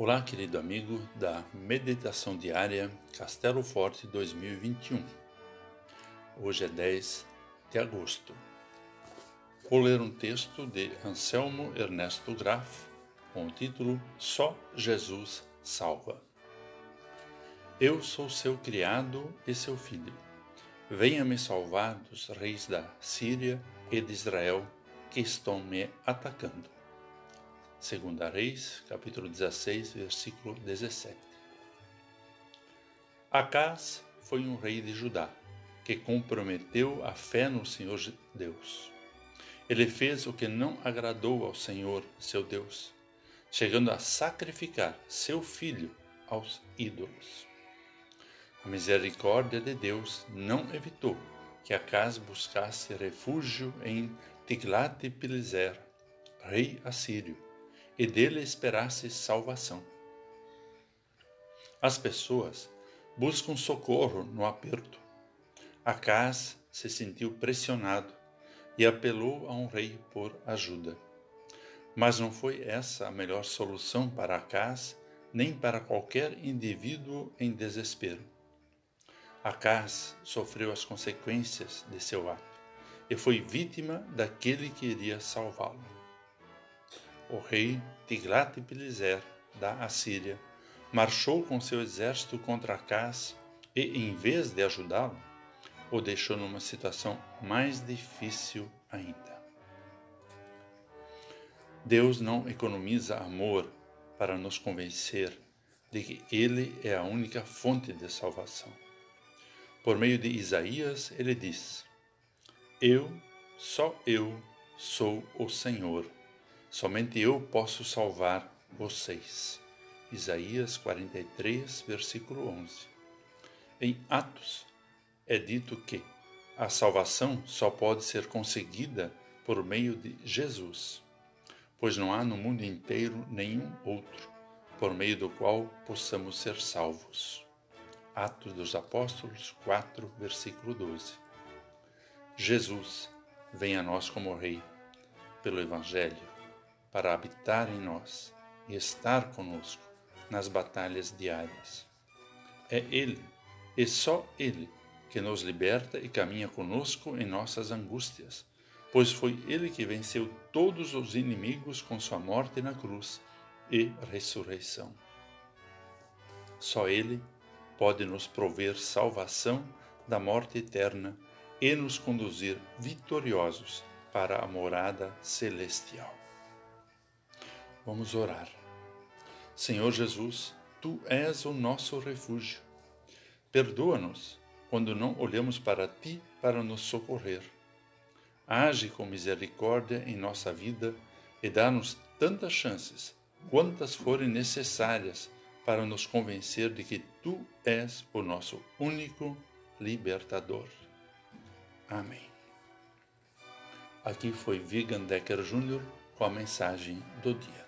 Olá, querido amigo da Meditação Diária Castelo Forte 2021. Hoje é 10 de agosto. Vou ler um texto de Anselmo Ernesto Graf com o título Só Jesus Salva. Eu sou seu criado e seu filho. Venha me salvar dos reis da Síria e de Israel que estão me atacando. Segunda Reis, capítulo 16, versículo 17. Acás foi um rei de Judá, que comprometeu a fé no Senhor Deus. Ele fez o que não agradou ao Senhor, seu Deus, chegando a sacrificar seu filho aos ídolos. A misericórdia de Deus não evitou que Acás buscasse refúgio em Tiglat-Pileser, rei assírio, e dele esperasse salvação. As pessoas buscam socorro no aperto. Acas se sentiu pressionado e apelou a um rei por ajuda. Mas não foi essa a melhor solução para Acas nem para qualquer indivíduo em desespero. Acas sofreu as consequências de seu ato e foi vítima daquele que iria salvá-lo o rei Tiglat-Pileser da Assíria marchou com seu exército contra Acás e, em vez de ajudá-lo, o deixou numa situação mais difícil ainda. Deus não economiza amor para nos convencer de que Ele é a única fonte de salvação. Por meio de Isaías, ele diz: Eu, só eu, sou o Senhor Somente eu posso salvar vocês. Isaías 43, versículo 11. Em Atos é dito que a salvação só pode ser conseguida por meio de Jesus, pois não há no mundo inteiro nenhum outro por meio do qual possamos ser salvos. Atos dos Apóstolos 4, versículo 12. Jesus vem a nós como Rei, pelo Evangelho, para habitar em nós e estar conosco nas batalhas diárias. É Ele, e só Ele, que nos liberta e caminha conosco em nossas angústias, pois foi Ele que venceu todos os inimigos com sua morte na cruz e ressurreição. Só Ele pode nos prover salvação da morte eterna e nos conduzir vitoriosos para a morada celestial. Vamos orar. Senhor Jesus, tu és o nosso refúgio. Perdoa-nos quando não olhamos para ti para nos socorrer. Age com misericórdia em nossa vida e dá-nos tantas chances quantas forem necessárias para nos convencer de que tu és o nosso único libertador. Amém. Aqui foi Vigan Decker Jr. com a mensagem do dia.